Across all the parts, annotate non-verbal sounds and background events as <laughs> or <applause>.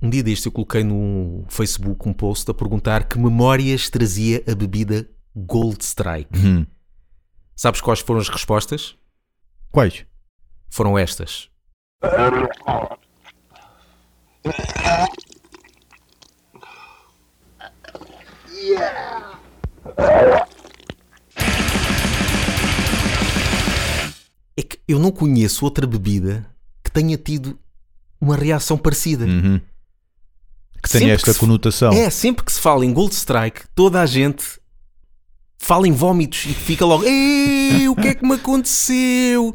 Um dia deste eu coloquei no Facebook um post a perguntar que memórias trazia a bebida Gold Strike. Uhum. Sabes quais foram as respostas? Quais? Foram estas. É que eu não conheço outra bebida que tenha tido uma reação parecida. Uhum. Que Sempre tenha esta se- conotação. É, sempre que se fala em Gold Strike, toda a gente fala em vómitos e fica logo: Ei, o que é que me aconteceu?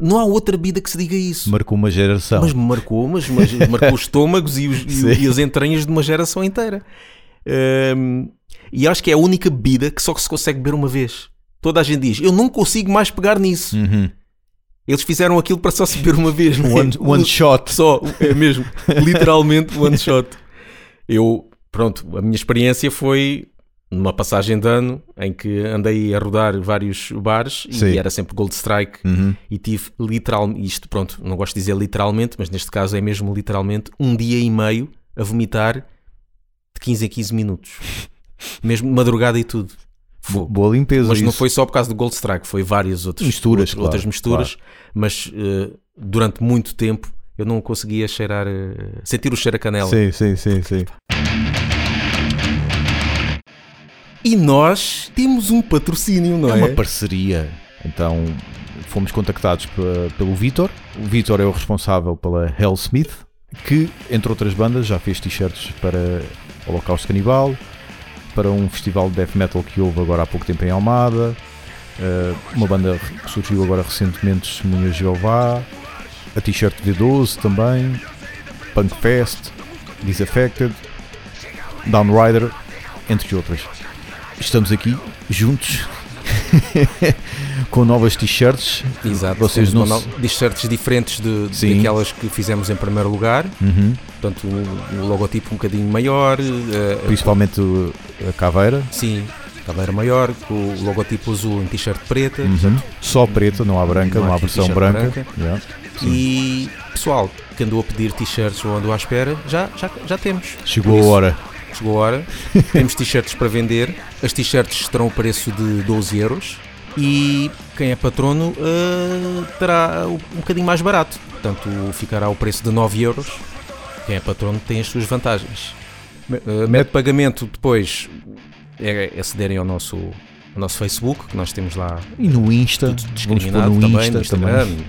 Não há outra bebida que se diga isso. Marcou uma geração. Mas marcou, mas, mas marcou os estômagos e, os- <laughs> e e as entranhas de uma geração inteira. Hum, e acho que é a única bebida que só que se consegue beber uma vez. Toda a gente diz: Eu não consigo mais pegar nisso. Uhum. Eles fizeram aquilo para só se beber uma vez. <laughs> é? One, one shot. Só, é mesmo. Literalmente one shot. Eu, pronto, a minha experiência foi numa passagem de ano em que andei a rodar vários bares Sim. e era sempre Gold Strike Uhum. e tive literalmente, isto pronto, não gosto de dizer literalmente, mas neste caso é mesmo literalmente, um dia e meio a vomitar de 15 em 15 minutos. <laughs> Mesmo madrugada e tudo. Bo- Boa limpeza. Mas não isso. foi só por causa do Gold Strike, foi várias outras Misturas, outras, claro, outras misturas, mas eh, durante muito tempo eu não conseguia cheirar, eh, sentir o cheiro a canela. Sim, sim, sim, sim. E nós temos um patrocínio, não É é? uma parceria. Então fomos contactados pe- pelo Vitor. O Vitor é o responsável pela Hellsmith, que, entre outras bandas, já fez t-shirts para Holocausto Canibal, para um festival de death metal que houve agora há pouco tempo em Almada, eh, uma banda que surgiu agora recentemente, Testemunhas de Jeová, a t-shirt V12 também, Punk Fest, Disaffected, Downrider, entre outras. Estamos aqui juntos <laughs> com novas t-shirts. Exato. Vocês não se- t-shirts diferentes de, Sim. daquelas que fizemos em primeiro lugar. Uhum. Portanto, o, o logotipo um bocadinho maior. eh, Principalmente o- a caveira. Sim, caveira maior, com o logotipo azul em t-shirt preta. Uhum. Só preta, não há branca, Não não há versão branca. branca. Yeah. Sim. E pessoal que andou a pedir t-shirts ou andou à espera, já, já, já temos. Chegou Por a isso, hora. Chegou a hora. <laughs> Temos t-shirts para vender. As t-shirts terão o preço de 12 euros. E quem é patrono eh, terá um bocadinho mais barato. Portanto, ficará o preço de 9 euros. Quem é patrono tem as suas vantagens. Eh, Método de pagamento depois é acederem ao nosso, ao nosso Facebook, que nós temos lá E no Insta, tudo discriminado no também, Insta no Instagram, também.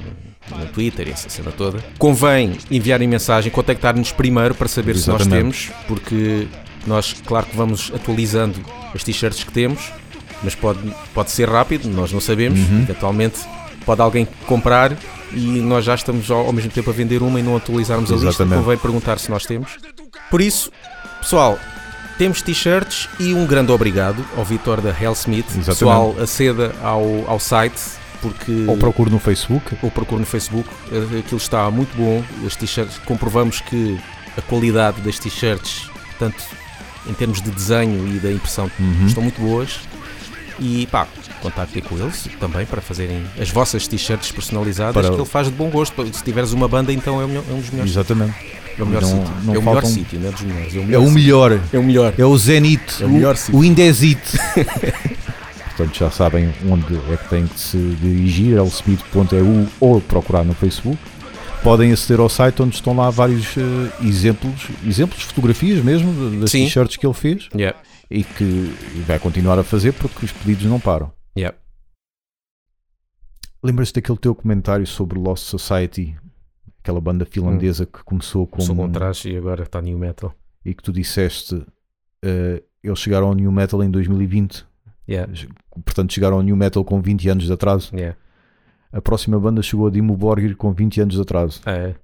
No Twitter e essa cena toda. Convém enviarem mensagem, contactar-nos primeiro para saber se nós Exatamente. temos, porque nós, claro que vamos atualizando as t-shirts que temos, mas pode, pode ser rápido, nós não sabemos. Uhum. Eventualmente pode alguém comprar e nós já estamos ao, ao mesmo tempo a vender uma e não atualizarmos a lista. Exatamente. Convém perguntar se nós temos. Por isso, pessoal, temos t-shirts e um grande obrigado ao Vitor da Hellsmith. Exatamente. Pessoal, aceda ao, ao site porque Ou procure no Facebook. ou procure no Facebook. Aquilo está muito bom. As t-shirts, comprovamos que a qualidade das t-shirts, tanto em termos de desenho e da impressão, Uhum. estão muito boas. E pá, contactem com eles também para fazerem as vossas t-shirts personalizadas, Para- que ele faz de bom gosto. Se tiveres uma banda, então é, o melhor- é um dos melhores. Exatamente. É o melhor Não- sítio. não é o melhor faltam- sítio, não é dos melhores. É o É melhor. o sítio. melhor. É o melhor. É o Zenit. É o melhor o, sítio. o Indezit. <laughs> Portanto, já sabem onde é que têm que se dirigir, elspeed.eu ou procurar no Facebook. Podem aceder ao site onde estão lá vários eh, exemplos, exemplos, fotografias mesmo das t-shirts que ele fez Yeah, e que vai continuar a fazer porque os pedidos não param. yeah. Lembras-te daquele teu comentário sobre Lost Society, aquela banda finlandesa que começou com Sou com traje e agora está new metal. e que tu disseste eh, eles chegaram ao New Metal em 2020, Yeah, portanto chegaram ao New Metal com 20 anos de atraso. yeah. A próxima banda chegou a Dimo Borgir com 20 anos de atraso. É.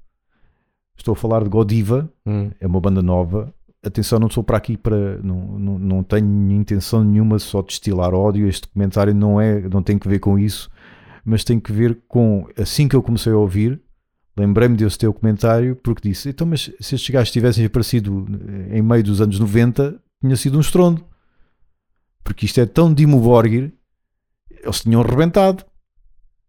Estou a falar de Godiva, Hum. é uma banda nova. Atenção, não sou para aqui para. Não, não, não tenho intenção nenhuma só de destilar ódio. Este comentário não, é, não tem que ver com isso, mas tem que ver com. Assim que eu comecei a ouvir, lembrei-me desse teu comentário, porque disse: então, mas se estes gajos tivessem aparecido em meio dos anos 90, tinha sido um estrondo. Porque isto é tão Dimo Borgir, eles tinham rebentado,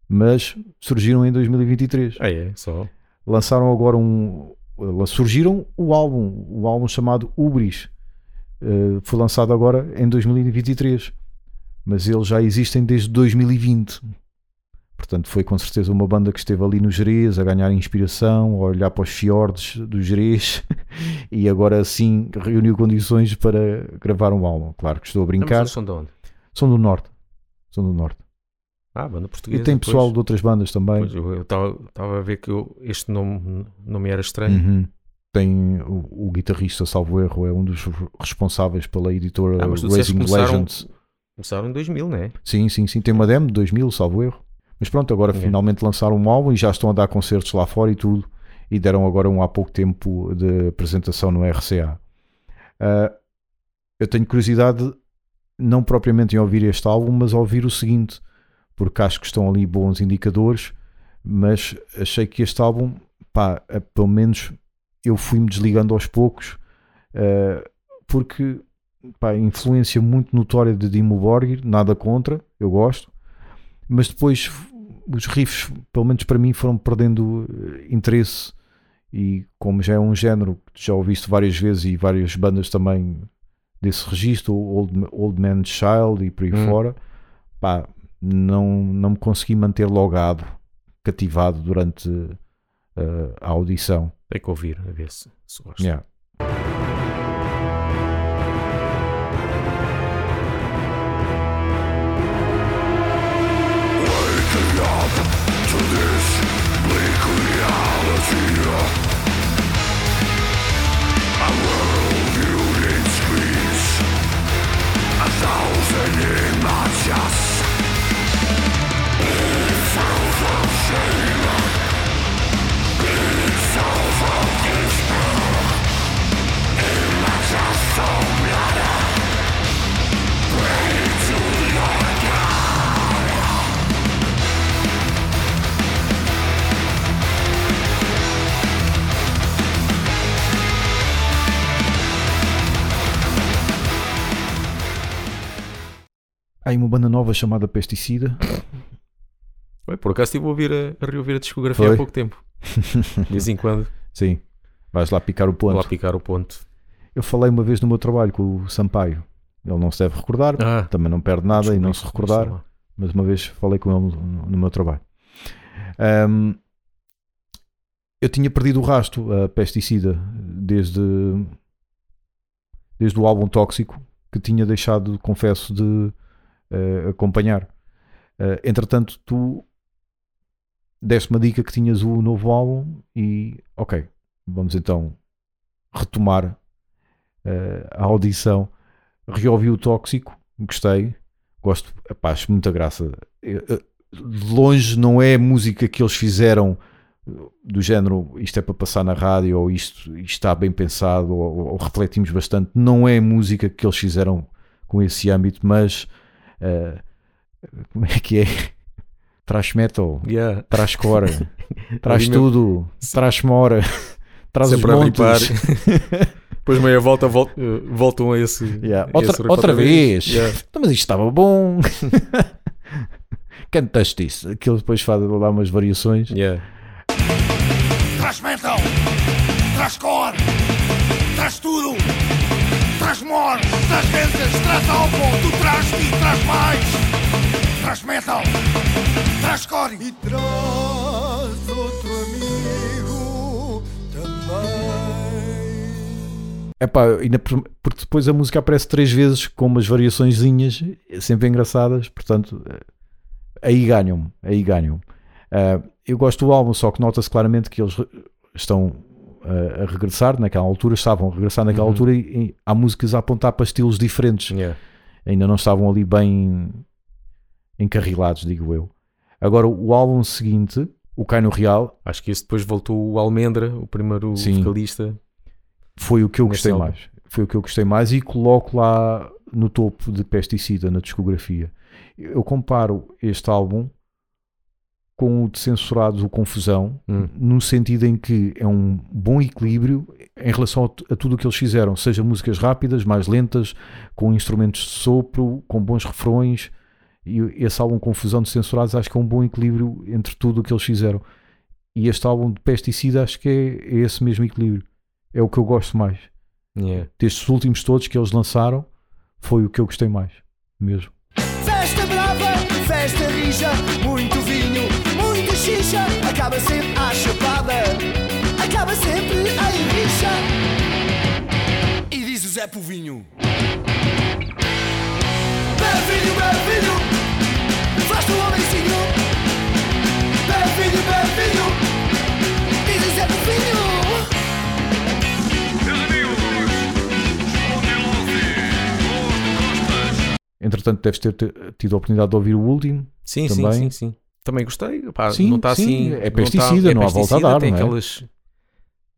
mas surgiram em 2023 Ah, é, só. lançaram agora um, lá surgiram o álbum, o álbum chamado Ubris. Uh, foi lançado agora em 2023, mas eles já existem desde 2020. Portanto, foi com certeza uma banda que esteve ali no Jerez a ganhar inspiração, a olhar para os fiordes do Jerez <laughs> e agora sim reuniu condições para gravar um álbum. Claro que estou a brincar. Mas são de onde? São do Norte. São do Norte. Ah, banda portuguesa. E tem pessoal de outras bandas também. Pois, eu estava a ver que eu, este nome não me era estranho. Uhum. Tem o, o, guitarrista, salvo erro, é um dos responsáveis pela editora ah, Raising Legends. Começaram em 2000, não é? Sim, sim, sim. Tem uma demo de 2000, salvo erro. Mas pronto, agora uhum. finalmente lançaram um álbum e já estão a dar concertos lá fora e tudo. E deram agora um há pouco tempo de apresentação no RCA. Uh, ah, eu tenho curiosidade, não propriamente em ouvir este álbum, mas ouvir o seguinte porque acho que estão ali bons indicadores, mas achei que este álbum, pá, eh, pelo menos eu fui-me desligando aos poucos, uh, porque pá, influência muito notória de Dimo Borgir, nada contra, eu gosto, mas depois os riffs, pelo menos para mim, foram perdendo eh, interesse e como já é um género que já ouviste várias vezes e várias bandas também desse registro, Old, Old Man's Child e por aí hum. fora, pá, não, não me consegui manter logado, cativado durante uh, a audição. Tem que ouvir, a ver se, se gosta. Yeah. Nova chamada Pesticida. <laughs> Oi, por acaso estive a, ouvir a, a reouvir a discografia Foi? há pouco tempo. <laughs> De vez em quando. Sim. Vais lá picar o ponto. Vou lá picar o ponto. Eu falei uma vez no meu trabalho com o Sampaio. Ele não se deve recordar, ah, também não perde nada e não se recordar. Mas uma vez falei com ele no, no meu trabalho. Um, eu tinha perdido o rasto a pesticida desde, desde o álbum Tóxico que tinha deixado, confesso, de uh, acompanhar. Uh, entretanto, tu deste uma dica que tinhas o novo álbum e ok, vamos então retomar uh, a audição. Reouvi o Tóxico, gostei, gosto, epá, acho muita graça. De longe não é a música que eles fizeram do género isto é para passar na rádio ou isto, isto está bem pensado ou, ou refletimos bastante. Não é a música que eles fizeram com esse âmbito, mas uh, como é que é? <laughs> Traz metal, yeah. traz core, <laughs> traz tudo, traz mora, <laughs> traz Sempre os montes. Depois meia volta voltam a esse. Yeah. Outra, esse outra, vez. Yeah. Então, mas isto estava bom. Cantaste isso. Aquilo depois faz lá umas variações. Yeah. Traz metal, traz core, traz tudo. Traz more, traz vezes, traz álcool, tu traz e traz mais. Traz metal, traz core e traz outro amigo também. Epá, ainda porque depois a música aparece três vezes com umas variaçõezinhas sempre engraçadas, portanto aí ganham-me, aí ganham. Uh, eu gosto do álbum, só que nota-se claramente que eles estão a, a, regressar naquela altura, estavam a regressar naquela uhum. altura e, e, há músicas a apontar para estilos diferentes. Yeah. Ainda não estavam ali bem encarrilados, digo eu. Agora, o álbum seguinte, o Cai no Real. Acho que esse depois voltou o Almendra, o primeiro sim, vocalista. Foi o que eu gostei álbum. mais. Foi o que eu gostei mais e coloco lá no topo de Pesticida na discografia. Eu comparo este álbum com o de censurados o Confusão, hum. no sentido em que é um bom equilíbrio em relação a, a tudo o que eles fizeram, seja músicas rápidas, mais lentas, com instrumentos de sopro, com bons refrões. E esse álbum Confusão de Censurados acho que é um bom equilíbrio entre tudo o que eles fizeram. E este álbum de Pesticida acho que é, é esse mesmo equilíbrio. É o que eu gosto mais. Yeah. Destes últimos todos que eles lançaram, foi o que eu gostei mais. Mesmo. Festa brava, festa rija, xixa, acaba sempre à chapada, acaba sempre em rixa. E diz o Zé Povinho. Vinho, bebe vinho, faz-te um homenzinho. Bebe vinho, e diz é vinho. Entretanto, deves ter te- tido a oportunidade de ouvir o último. Sim, Também. sim, sim, sim. Também gostei. Pá, Sim, não está sim, assim. é não tá- pesticida, não há volta a dar, Tem não é? aquelas,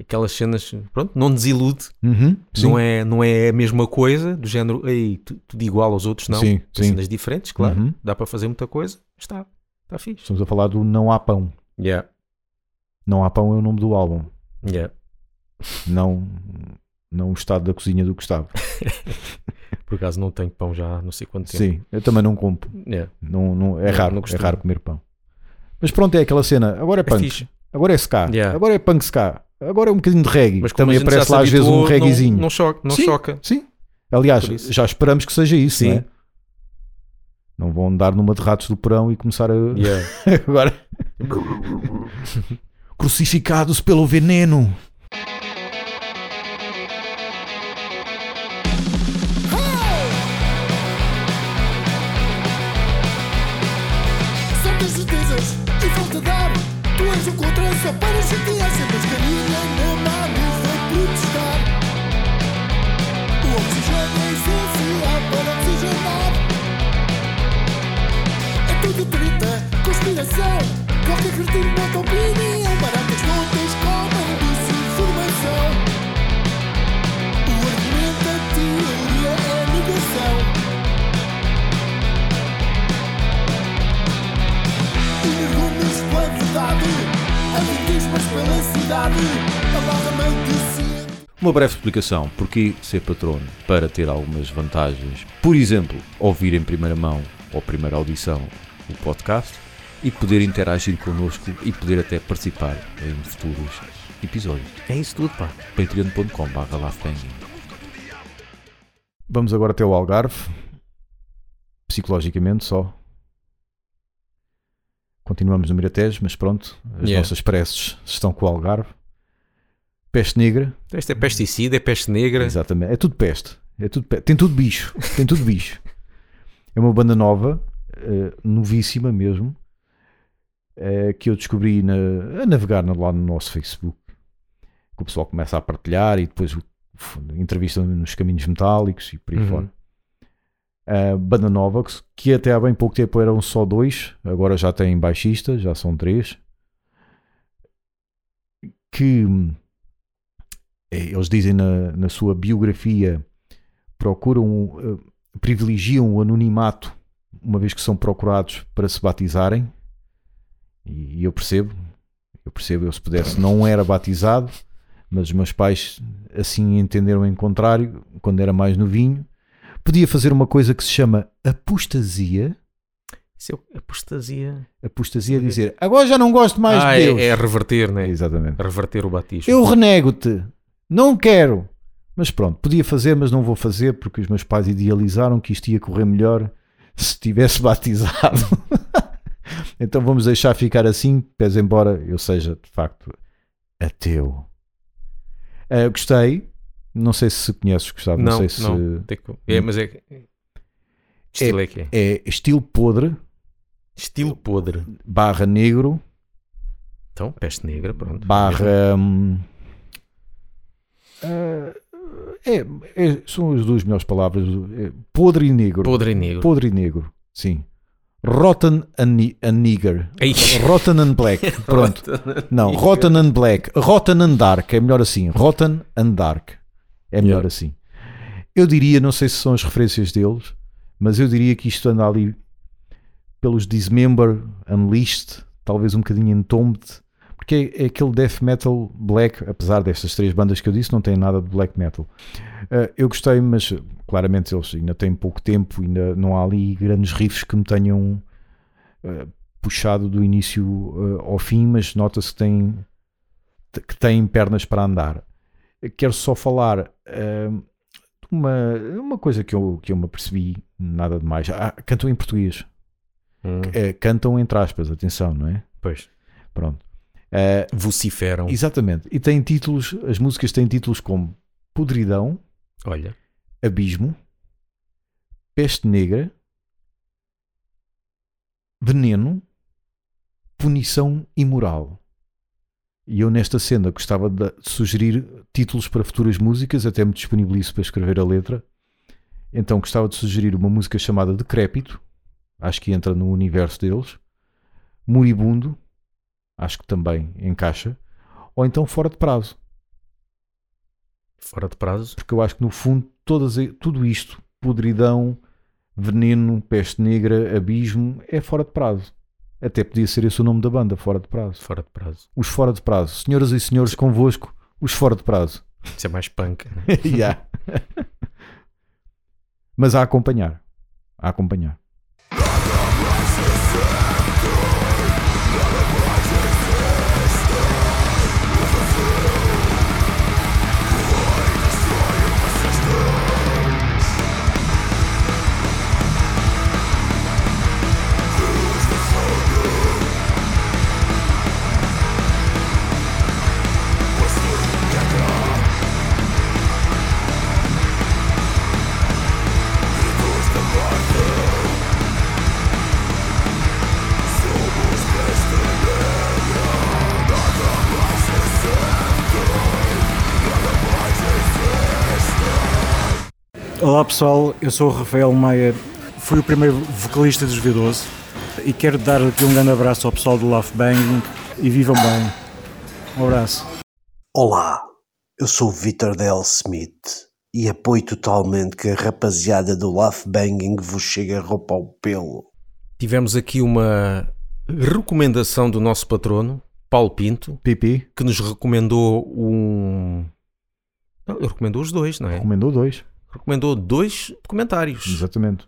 aquelas cenas. Pronto, não desilude. Uhum. Não, é, não é a mesma coisa, do género, ei, tu- tudo igual aos outros, não. Sim, Tem sim. cenas diferentes, claro. Uhum. Dá para fazer muita coisa. Está, está fixe. Estamos a falar do Não Há Pão. Yeah, Não Há Pão é o nome do álbum. yeah. Não, não o estado da cozinha do Gustavo. <laughs> Por acaso não tenho pão já há não sei quanto tempo. Sim, eu também não compro. Yeah. Não, não, é Não- raro, não é raro comer pão. Mas pronto, é aquela cena. Agora é É punk, fixe. agora é ska, Yeah. agora é punk ska, agora é um bocadinho de reggae. Mas também aparece lá às vezes um habituou, não- reggaezinho. Não, choca. Não Sim. choca. Sim. Aliás, já esperamos que seja isso, Sim. não é? Não vão andar numa de ratos do porão e começar a. Yeah. <laughs> Agora. <laughs> Crucificados pelo veneno. Uma breve explicação. Porquê ser patrono? Para ter algumas vantagens. Por exemplo, ouvir em primeira mão ou primeira audição o podcast e poder interagir connosco e poder até participar em futuros episódios. É isso tudo, pá. patreon.com.br Vamos agora até o Algarve. Psicologicamente só. Continuamos no Miratejo, mas pronto. As Yeah. nossas preces estão com o Algarve. Peste negra. Isto é pesticida, é peste negra. Exatamente. É tudo peste. É tudo pe- Tem tudo bicho. Tem tudo bicho. É uma banda nova, eh, novíssima mesmo, eh, que eu descobri na- a navegar na- lá no nosso Facebook. Que o pessoal começa a partilhar e depois o- f- entrevista nos caminhos metálicos e por aí Uhum. fora. A banda nova, que, que até há bem pouco tempo eram só dois, agora já tem baixista, já são três. Que eles dizem na, na sua biografia procuram, eh, privilegiam o anonimato uma vez que são procurados para se batizarem. E, e eu percebo, eu percebo, eu se pudesse não era batizado, mas os meus pais assim entenderam em contrário quando era mais novinho. Podia fazer uma coisa que se chama apostasia. Isso é apostasia. Apostasia é dizer agora já não gosto mais ah, de Deus. é, é reverter, né? Exatamente. Reverter o batismo. Eu renego-te. Não quero. Mas pronto, podia fazer, mas não vou fazer porque os meus pais idealizaram que isto ia correr melhor se tivesse <laughs> batizado. <laughs> então vamos deixar ficar assim, pese embora eu seja de facto ateu. Ah, gostei. Não sei se conheces, Gustavo. Não, Não, sei se não. Que- É, mas é. que- Estilo é que é. é estilo podre Estilo podre. barra negro Então, peste negra, pronto. barra. hum, é, é- são as duas melhores palavras. é podre e negro. Podre e negro. Podre e negro, sim. Rotten and, and nigger. Rotten and black. <laughs> Pronto. Não, rotten and black. Rotten and dark. É melhor assim. Rotten and dark. É melhor Yeah. assim. Eu diria, não sei se são as referências deles, mas eu diria que isto anda ali pelos Dismember, Unleashed, talvez um bocadinho Entombed, porque é, é aquele death metal black, apesar destas três bandas que eu disse, não tem nada de black metal. Uh, eu gostei, mas uh, claramente eles ainda têm pouco tempo, ainda não há ali grandes riffs que me tenham uh, puxado do início uh, ao fim, mas nota-se que tem, que tem pernas para andar. Quero só falar uh, uma, uma coisa que eu, que eu me apercebi, nada de mais. Ah, cantam em português. Hum, Eh, cantam entre aspas, atenção, não é? pois. Pronto. Eh, Vociferam. exatamente. E tem títulos, as músicas têm títulos como Podridão, Olha. Abismo, Peste Negra, Veneno, Punição Imoral. E eu nesta cena gostava de sugerir títulos para futuras músicas, até me disponibilizo para escrever a letra. Então gostava de sugerir uma música chamada Decrépito, acho que entra no universo deles. Moribundo, acho que também encaixa. Ou então Fora de Prazo, Fora de prazo. porque eu acho que no fundo todas, tudo isto, podridão, veneno, peste negra, abismo, é fora de prazo. Até podia ser esse o nome da banda, fora de prazo. Fora de prazo. Os fora de prazo. Senhoras e senhores, convosco, os fora de prazo. Isso é mais punk. né? <laughs> Yeah. <laughs> Mas a acompanhar. A acompanhar. Olá pessoal, eu sou o Rafael Maia, fui o primeiro vocalista dos V12 e quero dar aqui um grande abraço ao pessoal do Love Bang e vivam bem. Um abraço. Olá, eu sou o Vitor Del Smith e apoio totalmente que a rapaziada do Love Banging vos chegue a roupa ao pelo. Tivemos aqui uma recomendação do nosso patrono, Paulo Pinto, PP que nos recomendou um. Ele recomendou os dois, não é? recomendou dois. Recomendou dois documentários: Exatamente.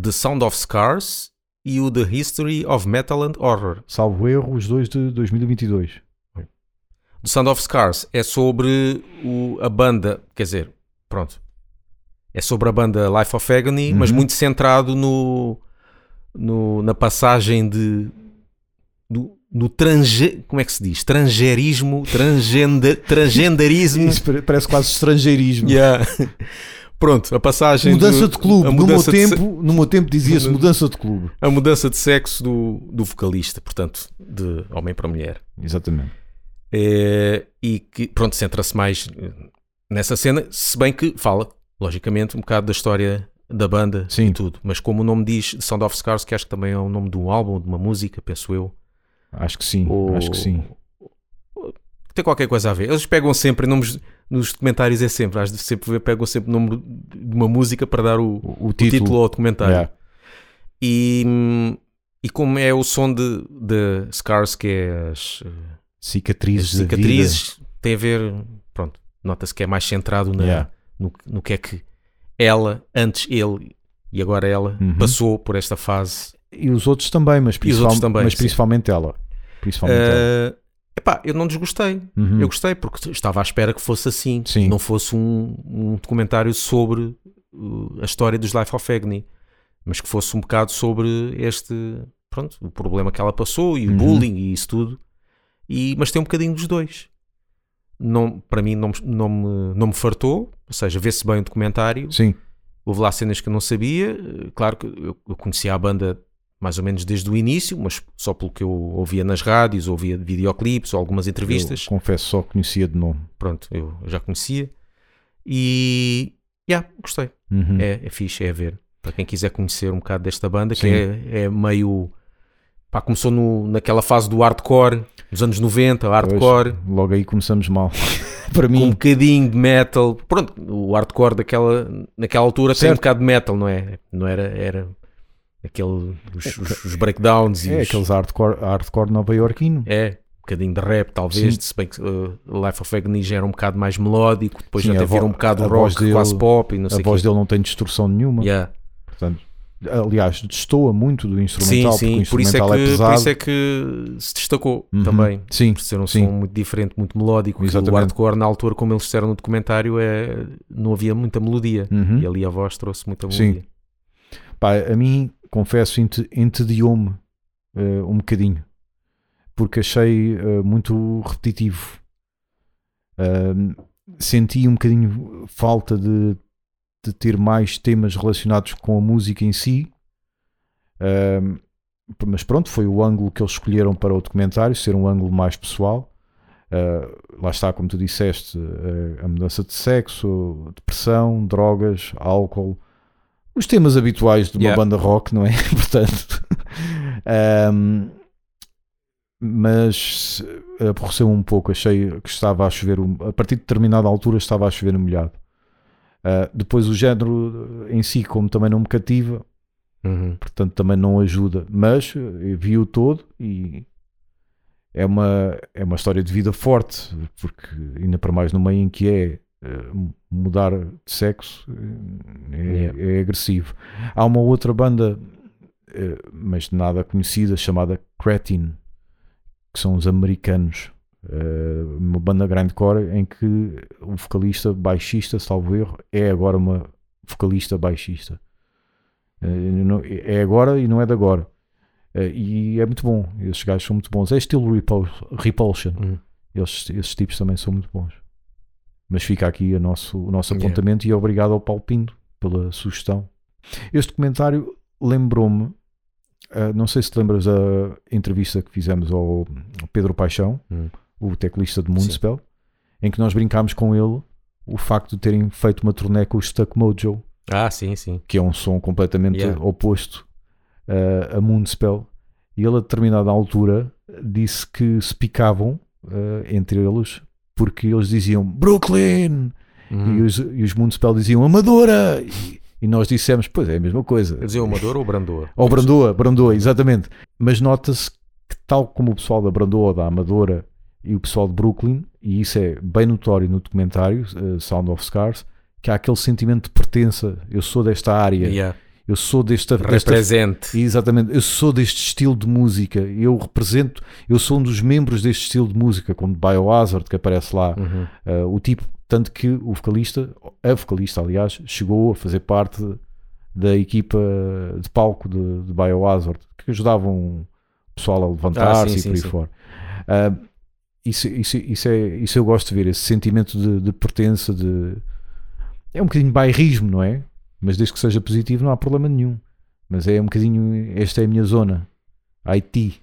The Sound of Scars e o The History of Metal and Horror. Salvo erro, os dois de 2022. The Sound of Scars é sobre o- a banda, quer dizer, pronto, é sobre a banda Life of Agony, mas Uhum. muito centrado no, no- na passagem de no trange, como é que se diz? Transgerismo, transgenda, <laughs> transgenderismo. Isso pare- parece quase estrangeirismo. Yeah. <laughs> Pronto, a passagem Mudança do- de clube. No meu, de se- tempo, no meu tempo dizia-se mudança de clube. a mudança de sexo do, do vocalista, portanto, de homem para mulher. Exatamente. Eh, e que, pronto, centra-se mais nessa cena, se bem que fala, logicamente, um bocado da história da banda Sim. e tudo. Mas como o nome diz Sound of Scars, que acho que também é o nome de um álbum, de uma música, penso eu. Acho que sim. ou- Acho que sim. Tem qualquer coisa a ver. Eles pegam sempre nomes nos documentários, é sempre, às vezes sempre pegam sempre o nome de uma música para dar o, O, o título. título ao documentário. Yeah. E, e como é o som de, de Scars, que é as, eh, as Cicatrizes, da cicatrizes, tem a ver, pronto, nota-se que é mais centrado na, Yeah. no, no que é que ela, antes ele e agora ela, Uhum. passou por esta fase. E os outros também, mas, principal- outros também, mas sim. principalmente ela. Principalmente ela. Epá, eu não desgostei. Uhum. Eu gostei porque estava à espera que fosse assim, Sim. não fosse um, um documentário sobre uh, a história dos Life of Agony, mas que fosse um bocado sobre este, pronto, o problema que ela passou e o Uhum. bullying e isso tudo. E, mas tem um bocadinho dos dois. Não, para mim não, me- não, me, não me fartou, ou seja, vê-se bem o documentário. Sim. Houve lá cenas que eu não sabia. Claro que eu, eu conhecia a banda mais ou menos desde o início, mas só pelo que eu ouvia nas rádios, ouvia videoclipes ou algumas entrevistas Eu confesso só que conhecia de nome. pronto, eu já conhecia. E, yeah, gostei. Uhum. É, é fixe, é a ver. Para quem quiser conhecer um bocado desta banda, que Sim. é, é meio. Pá, começou no, naquela fase do hardcore, dos anos 90, hardcore, Pois, logo aí começamos mal. <laughs> Para com um mim, bocadinho de metal. Pronto, o hardcore daquela, naquela altura tem um Certo. bocado de metal, não é? Não era. era aquele, os, os- os breakdowns e é os- aqueles hardcore, hardcore nova-iorquino. É, um bocadinho de rap, talvez, Sim. se bem que uh, Life of Agony já era um bocado mais melódico, depois Sim, já até um bocado rock, dele- quase pop e não sei A voz quê. dele não tem distorção nenhuma. Yeah. Portanto, Aliás, destoa muito do Sim, instrumental, porque sim, o por isso, é instrumental que, é, por pesado. isso é que se destacou Uhum. também. Sim, Por ser um sim. som muito diferente, muito melódico. que O Exatamente. hardcore na altura, como eles disseram no documentário, é, não havia muita melodia. Uhum. E ali a voz trouxe muita Sim. melodia. Pá, a mim, confesso, ente- entediou-me eh, um bocadinho. Porque achei eh, muito repetitivo. Ahm, senti um bocadinho falta de, de ter mais temas relacionados com a música em si. Mas pronto, foi o ângulo que eles escolheram para o documentário, ser um ângulo mais pessoal. Ah, lá está, como tu disseste, eh, a mudança de sexo, depressão, drogas, álcool, os temas habituais de uma Yeah. banda rock, não é? <laughs> Portanto, ahm, mas aborreceu um pouco. Achei que estava a chover, um- a partir de determinada altura, estava a chover molhado. Ah, depois, o género em si, como também não me cativa, Uhum. portanto também não ajuda. Mas eh, eu vi o todo e é uma, é uma história de vida forte, porque ainda para mais no meio em que é eh, mudar de sexo eh, é, Yeah. é agressivo. Há uma outra banda, eh, mas nada conhecida, chamada Cretin, que são os americanos. eh, uma banda grindcore em que o vocalista baixista, salvo erro, é agora uma vocalista baixista. Eh, é agora e não é de agora. Eh, e é muito bom. Esses gajos são muito bons. É estilo Repul- Repulsion. Uhum. Esses, esses tipos também são muito bons. Mas fica aqui a nosso, o nosso Yeah. apontamento e obrigado ao Paulo Pinto pela sugestão. Este documentário lembrou-me, ah, não sei se te lembras da entrevista que fizemos ao Pedro Paixão, Hum. o teclista de Moonspell, em que nós brincámos com ele o facto de terem feito uma turnê com o Stuck Mojo Ah, sim, sim. que é um som completamente Yeah. oposto uh, a Moonspell. E ele, a determinada altura, disse que se picavam uh, entre eles porque eles diziam Brooklyn e, Uhum. os, e os diziam Amadora. E, e nós dissemos, pois é a mesma coisa. Quer dizer, o Amador ou Brandoa? Ou Brandoa, Brandoa, exatamente. Mas nota-se que, tal como o pessoal da Brandoa, da Amadora e o pessoal de Brooklyn, e isso é bem notório no documentário uh, Sound of Scars, que há aquele sentimento de pertença. Eu sou desta área, Yeah. Eu sou desta, desta Represente. Exatamente, eu sou deste estilo de música, eu represento, eu sou um dos membros deste estilo de música, como Biohazard, que aparece lá. Uhum. Uh, o tipo, tanto que o vocalista, a vocalista, aliás, chegou a fazer parte da equipa de palco de, de Biohazard, que ajudavam o pessoal a levantar-se Ah, e por aí sim. fora. Uh, isso, isso, isso, é, isso eu gosto de ver, esse sentimento de, de pertença, de. É um bocadinho bairrismo, não é? Mas desde que seja positivo não há problema nenhum. Mas é um bocadinho. Esta é a minha zona. Haiti.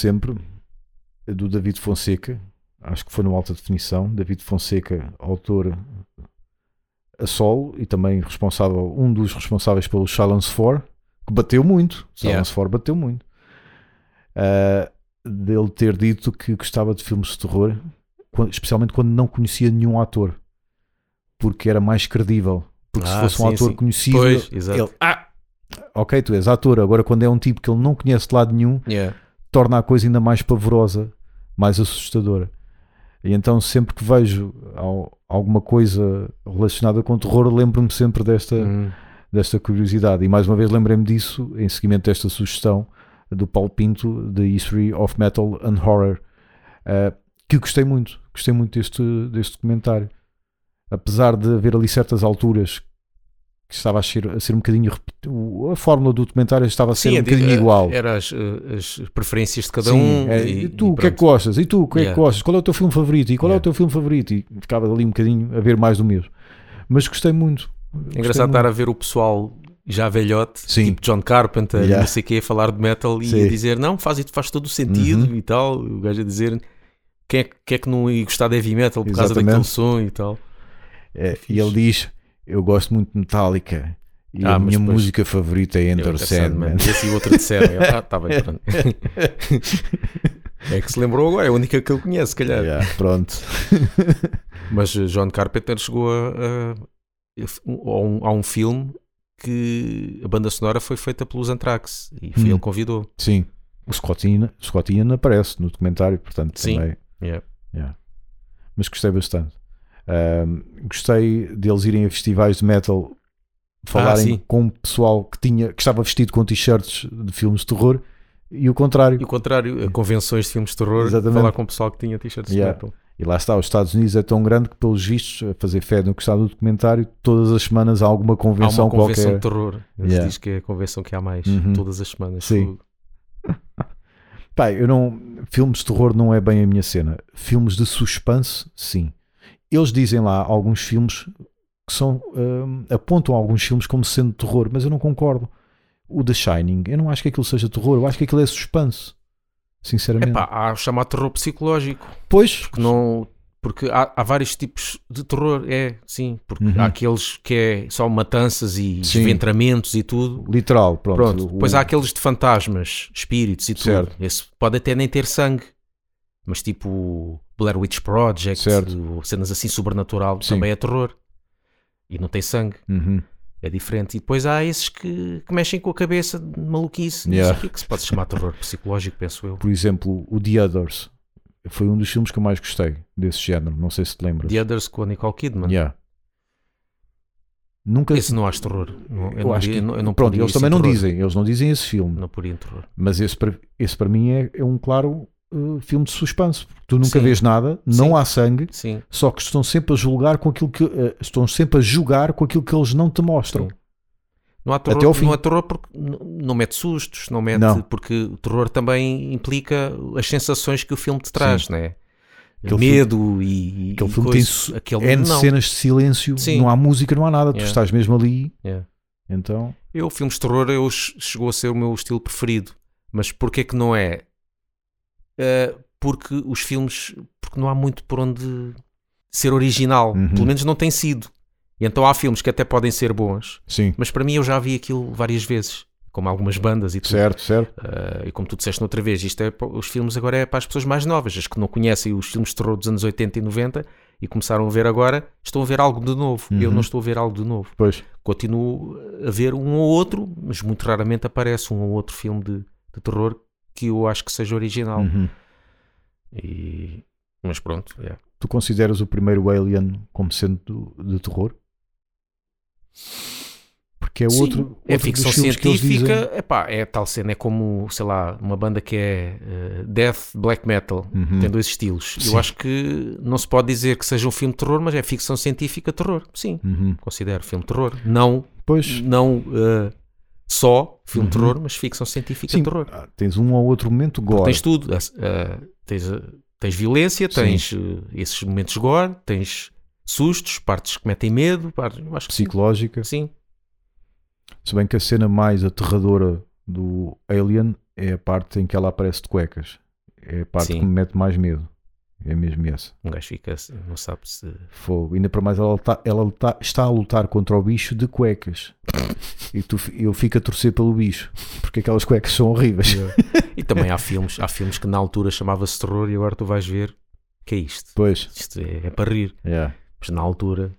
Sempre do David Fonseca, acho que foi no Alta Definição. David Fonseca, autor a solo e também responsável, um dos responsáveis pelo Silence 4, que bateu muito. Yeah. Silence 4 bateu muito. Ah, dele ter dito que gostava de filmes de terror, especialmente quando não conhecia nenhum ator, porque era mais credível. Porque se Ah, fosse um sim, ator sim. conhecido, Pois, ele, ah, ok, tu és ator. Agora, quando é um tipo que ele não conhece de lado nenhum, Yeah. Torna a coisa ainda mais pavorosa, mais assustadora. E então, sempre que vejo al- alguma coisa relacionada com terror, lembro-me sempre desta, Uhum. desta curiosidade. E mais uma vez lembrei-me disso em seguimento desta sugestão do Paulo Pinto, The History of Metal and Horror, eh, que gostei muito. Gostei muito deste, deste documentário. Apesar de haver ali certas alturas que estava a ser, a ser um bocadinho. A fórmula do documentário estava a ser um é, bocadinho digo, igual. Era as, eh, as preferências de cada Sim, um. é, e, e tu, o que é que gostas? E tu, o que é que Yeah. gostas? Qual é o teu filme favorito? E qual é o Yeah. teu filme favorito? E ficava ali um bocadinho a ver mais do mesmo. Mas gostei muito. É engraçado estar a ver o pessoal já velhote, Sim. tipo John Carpenter, Yeah. não sei o quê, a falar de metal e Sim. a dizer não, faz, faz todo o sentido Uhum. e tal. O gajo a dizer quem é, que- quem é que não ia gostar de heavy metal por causa Exatamente. daquele som e tal? É, e ele diz: Eu gosto muito de Metallica e Ah, a minha depois- música favorita é Enter Sandman. E esse e o outro disseram. <laughs> Eu, ah, tá bem, pronto. É que se lembrou agora, é a única que eu conheço, se calhar. Yeah, pronto. <laughs> <laughs> Mas eh, John Carpenter chegou a. a- a um, a um filme que a banda sonora foi feita pelos Anthrax e foi Hum. ele que convidou. Sim. O Scott Ian, Scott Ian aparece no documentário, portanto Sim. também. Yeah. Yeah. Mas gostei bastante. Gostei deles irem a festivais de metal falarem Ah, com o pessoal que, tinha, que estava vestido com t-shirts de filmes de terror e o contrário. E o contrário, a convenções de filmes de terror, Exatamente. falar com o pessoal que tinha t-shirts Yeah. de metal. E lá está, os Estados Unidos é tão grande que, pelos vistos, a fazer fé no que está no documentário, todas as semanas há alguma Há convenção, uma convenção qualquer. de terror. Se Yeah. diz que é a convenção que há mais Uhum. todas as semanas. Sim. <laughs> Pá, eu não. Filmes de terror não é bem a minha cena. Filmes de suspense, sim. Eles dizem lá alguns filmes que são. hum, apontam alguns filmes como sendo terror, mas eu não concordo. O The Shining, eu não acho que aquilo seja terror, eu acho que aquilo é suspense. Sinceramente. Epá, há o chamado terror psicológico. pois, que não porque há, há vários tipos de terror, é sim, porque Uhum. há aqueles que é só matanças e Sim. desventramentos e tudo. literal, pronto. Pronto, O- depois há aqueles de fantasmas, espíritos e tudo. Certo. Esse pode até nem ter sangue, mas tipo Blair Witch Project, Certo. cenas assim sobrenatural, Sim. também é terror e não tem sangue. Uhum. É diferente. E depois há esses que, que mexem com a cabeça de maluquice. Não Yeah. sei o que é que se pode chamar terror psicológico, penso eu. Por exemplo, o The Others foi um dos filmes que eu mais gostei desse género. Não sei se te lembras. The Others com a Nicole Kidman. Yeah. Nunca. Esse não acho terror. Não, eu, eu não acho diria- que. eu não, não pronto, eles também não terror. dizem. Eles não dizem esse filme. Não poria em terror. Mas esse para, esse para mim é, é um claro uh, filme de suspense. Tu nunca Sim. vês nada, Sim. não há sangue, Sim, só que estão sempre a julgar com aquilo que uh, estão sempre a julgar com aquilo que eles não te mostram. Sim. não há terror, Até ao fim. não há terror porque não mete sustos, não mete Não. porque o terror também implica as sensações que o filme te traz, né? Aquele Medo e, e Aquele filme coisa, tem aquele N não. cenas de silêncio, Sim. não há música, não há nada, tu Yeah. estás mesmo ali. Yeah. Então, Eu, filmes de terror, eu ch- chegou a ser o meu estilo preferido. Mas porquê que não é? Eh, porque os filmes, porque não há muito por onde ser original. Uhum. Pelo menos não tem sido. E então há filmes que até podem ser bons, sim, mas para mim eu já vi aquilo várias vezes. Como algumas bandas e tudo. certo, certo. Uh, e como tu disseste noutra vez, isto é, os filmes agora é para as pessoas mais novas, as que não conhecem os filmes de terror dos anos 80 e 90 e começaram a ver agora, estão a ver algo de novo. Eu Uhum. não estou a ver algo de novo. Pois, Continuo a ver um ou outro, mas muito raramente aparece um ou outro filme de, de terror que eu acho que seja original. Uhum. E- Mas pronto, é. tu consideras o primeiro Alien como sendo de terror? Porque é Sim, outro, é outro ficção filmes que eles dizem. científica, epá, é tal cena, é como, sei lá, uma banda que é eh, death black metal, Uhum. tem dois estilos. Sim. Eu acho que não se pode dizer que seja um filme de terror, mas é ficção científica terror. Sim, Uhum. considero filme de terror. Não, Pois, não eh, só filme Uhum. terror, mas ficção científica sim, terror. ah, tens um ou outro momento Porque gore. tens tudo. eh, tens, tens violência, tens esses momentos gore, tens sustos, partes que metem medo. Partes, acho psicológica. Sim. Se bem que a cena mais aterradora do Alien é a parte em que ela aparece de cuecas. É a parte Sim. que me mete mais medo. É mesmo essa. Um gajo fica, não sabe se. Fogo. Ainda para mais ela, tá- ela luta- está a lutar contra o bicho de cuecas. <laughs> e tu, eu fico a torcer pelo bicho. Porque aquelas cuecas são horríveis. E também há filmes, há filmes que na altura chamava-se terror e agora tu vais ver que é isto. Pois. Isto é, é para rir. Yeah. Mas na altura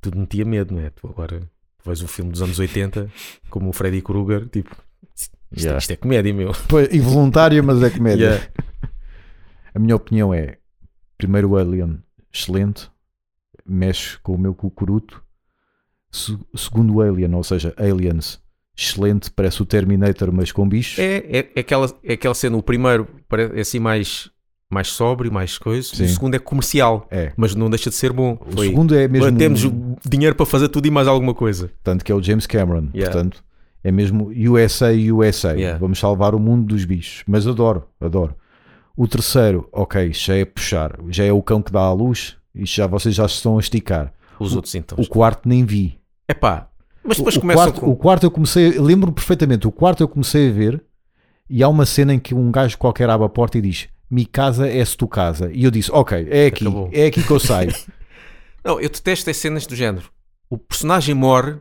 tudo metia medo, não é? Tu agora vais um filme dos anos 80 como o Freddy Krueger, tipo, isto, Yeah. isto é comédia, meu. Pois, involuntária, mas é comédia. Yeah. A minha opinião é: primeiro Alien, excelente, mexe com o meu cucuruto. Se- segundo Alien, ou seja, Aliens, excelente, parece o Terminator, mas com bichos. É, é, é aquela, é aquela cena, o primeiro parece assim mais, mais sóbrio, mais coisa, Sim. o segundo é comercial, É. mas não deixa de ser bom. O Foi, segundo é mesmo. Temos o dinheiro para fazer tudo e mais alguma coisa. Tanto que é o James Cameron. Yeah. Portanto, é mesmo USA, USA. Yeah. Vamos salvar o mundo dos bichos. Mas adoro, adoro. O terceiro, ok, já é puxar. Já é o cão que dá à luz. Isto já vocês já se estão a esticar. Os outros então. O quarto nem vi. Epá, mas depois o, começam quarto, com... o quarto eu comecei, lembro-me perfeitamente, o quarto eu comecei a ver e há uma cena em que um gajo qualquer abre a porta e diz Mi casa é se tu casa. E eu disse, ok, é aqui, Acabou. é aqui que eu <laughs> saio. Não, eu detesto as cenas do género. O personagem morre,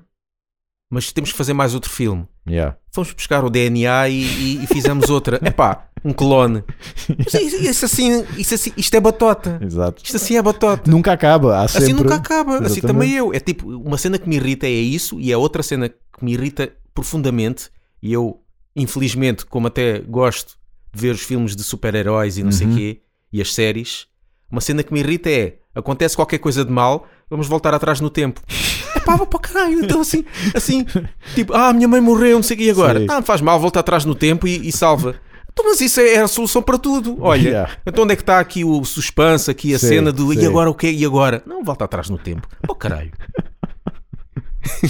mas temos que fazer mais outro filme. yeah. Fomos buscar o DNA e, e- e fizemos outra. <laughs> Epá, um clone. <laughs> Mas isso, assim, isso assim, isto é batota. Exato. Isto assim é batota. Nunca acaba, há Assim sempre... nunca acaba. Assim Exatamente. também eu. É tipo, uma cena que me irrita é isso, e a outra cena que me irrita profundamente, e eu, infelizmente, como até gosto de ver os filmes de super-heróis e não sei o quê, e as séries, uma cena que me irrita é acontece qualquer coisa de mal, vamos voltar atrás no tempo. <laughs> É pá, para caralho. Então, assim, assim, tipo, ah, minha mãe morreu, não sei o que, e agora? Sim. Ah, faz mal, volta atrás no tempo e, e salva. Então, mas isso é a solução para tudo. Olha, Yeah. então onde é que está aqui o suspense, aqui a Sim, cena do sim. e agora o quê? E agora? Não, volta atrás no tempo. Oh, caralho. <laughs>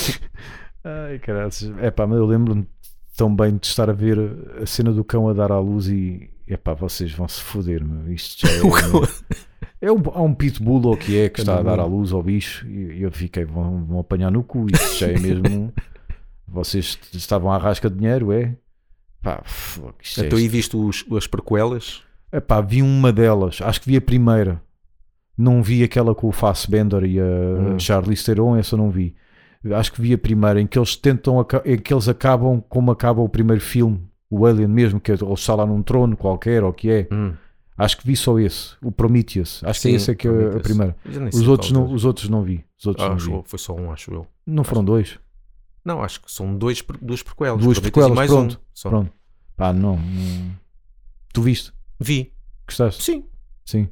Ai, caralho. É pá, mas eu lembro-me tão bem de estar a ver a cena do cão a dar à luz e. É pá, vocês vão se foder, meu. Isto já <laughs> é. O cão- é um, há um pitbull ou que é que está a dar à luz ao bicho e eu fiquei, vão, vão apanhar no cu. Isto já é mesmo. <laughs> vocês estavam à rasca de dinheiro, é? Pá, fuck, isto é Então, e viste os, as prequelas? Epá, vi uma delas, acho que vi a primeira. Não vi aquela com o Fassbender e a Hum. Charlize Theron, essa não vi. Acho que vi a primeira, em que eles tentam, em que eles acabam como acaba o primeiro filme, o Alien mesmo, que é- ele está lá num trono qualquer, ou que é. Hum. Acho que vi só esse, o Prometheus. Acho que Sim, esse é que é a primeira. Os outros, não, os outros não vi. Os outros Ah, não acho vi. foi só um, acho eu. Não foram dois? Não, acho que são dois, duas prequelas. Duas e prequelas, mais pronto. um. Só. Pronto. Pá, não, não. Tu viste? Vi. Gostaste? Sim. Sim.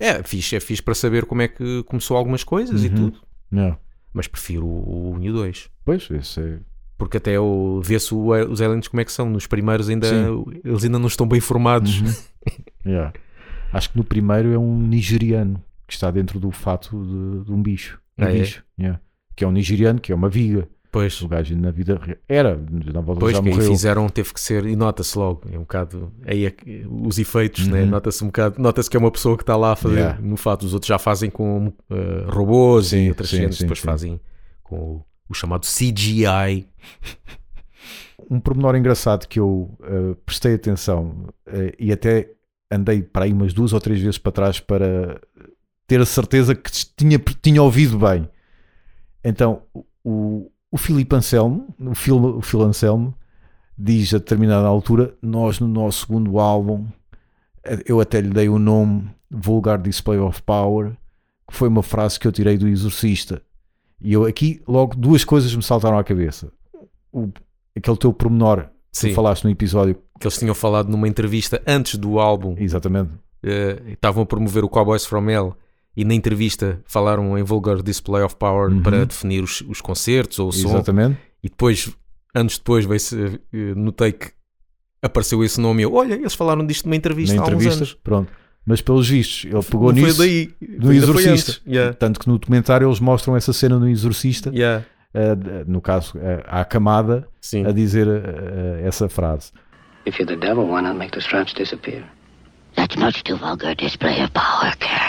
É fixe, é fixe para saber como é que começou algumas coisas e Uhum. tudo. Não. Mas prefiro o 1 e o 2. Pois, esse é. Porque até o- vê-se os aliens como é que são. Nos primeiros ainda Sim. eles ainda não estão bem formados. Uhum. <laughs> Yeah. Acho que no primeiro é um nigeriano que está dentro do fato de, de um bicho. Um Ah, é? bicho. yeah. Que é um nigeriano, que é uma viga. Pois, O gajo na vida era, na volta pois já que morreu. fizeram, teve que ser, e nota-se logo, é um bocado, aí é os efeitos, né? Uhum. nota-se um bocado, nota-se que é uma pessoa que está lá a fazer, Yeah. no fato, os outros já fazem com eh, robôs Sim, e outras sim, cenas, sim, depois fazem com o, o chamado CGI. Um pormenor engraçado que eu eh, prestei atenção eh, e até andei para aí umas duas ou três vezes para trás para ter a certeza que tinha, tinha ouvido bem. Então, o, o Filipe Anselmo, o Phil, o Phil Anselmo, diz a determinada altura: Nós, no nosso segundo álbum, eu até lhe dei o nome Vulgar Display of Power, que foi uma frase que eu tirei do Exorcista. E eu aqui, logo, duas coisas me saltaram à cabeça. O, aquele teu pormenor que Sim. tu falaste no episódio, Que eles tinham falado numa entrevista antes do álbum, exatamente. eh, estavam a promover o Cowboys From Hell e na entrevista falaram em Vulgar Display of Power Uhum. para definir os, os concertos ou o som. Exatamente. E depois, anos depois, veio-se, eh, notei que apareceu esse nome e eu, olha, eles falaram disto numa entrevista, na há entrevista, anos. pronto. Mas pelos vistos, ele pegou Não nisso foi daí, no ainda foi Exorcista. antes. Yeah, Tanto que no documentário eles mostram essa cena no Exorcista, yeah, de- no caso, eh, à camada, sim. a dizer eh, essa frase. If you're the devil, why not make the straps disappear? That's much too vulgar display of power, Karis.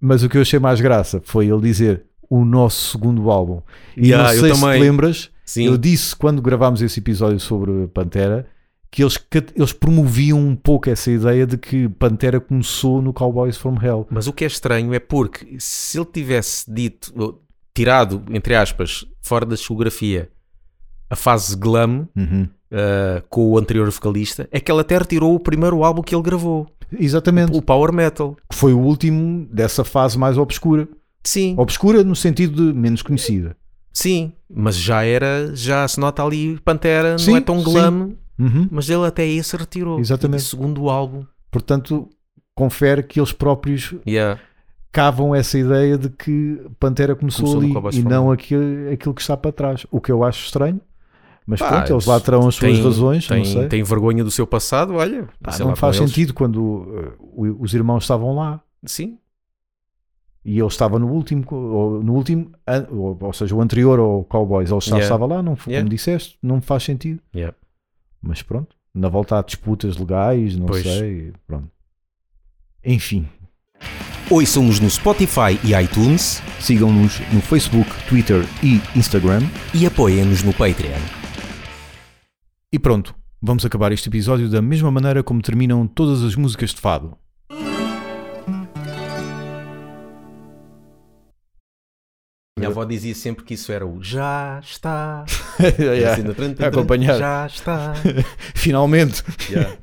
Mas o que eu achei mais graça foi ele dizer o nosso segundo álbum. E Yeah, não sei se te também. lembras, Sim. eu disse quando gravámos esse episódio sobre Pantera que eles, eles promoviam um pouco essa ideia de que Pantera começou no Cowboys from Hell. Mas o que é estranho é porque se ele tivesse dito, tirado, entre aspas, fora da discografia, a fase glam Uhum. eh, com o anterior vocalista, é que ele até retirou o primeiro álbum que ele gravou, Exatamente. o Power Metal. que foi o último dessa fase mais obscura. Sim, Obscura no sentido de menos conhecida. sim, mas já era, já se nota ali Pantera, Sim, não é tão glam, Uhum. mas ele até esse retirou. Exatamente. Segundo álbum. Portanto, confere que eles próprios Yeah. cavam essa ideia de que Pantera começou, Começou ali e não aquilo, aquilo que está para trás. O que eu acho estranho. Mas Pá, pronto, eles lá terão as suas tem- razões, tem, não sei. tem vergonha do seu passado, olha. Pá, não lá faz eles. sentido quando uh, os irmãos estavam lá Sim, e ele estava no último, ou, no último ou, ou seja, o anterior ao Cowboys, ele já Yeah. estava lá, não, foi- Yeah. como disseste, não faz sentido. Yeah. Mas pronto, na volta há disputas legais, não Pois. sei, pronto. Enfim, Ouçam-nos no Spotify e iTunes sigam-nos no Facebook, Twitter e Instagram. e apoiem-nos no Patreon. E pronto, Vamos acabar este episódio da mesma maneira como terminam todas as músicas de fado. Minha avó dizia sempre que isso era o já está. <laughs> Yeah. Assim, tran- tran- acompanhar. Já está. <laughs> Finalmente. Yeah.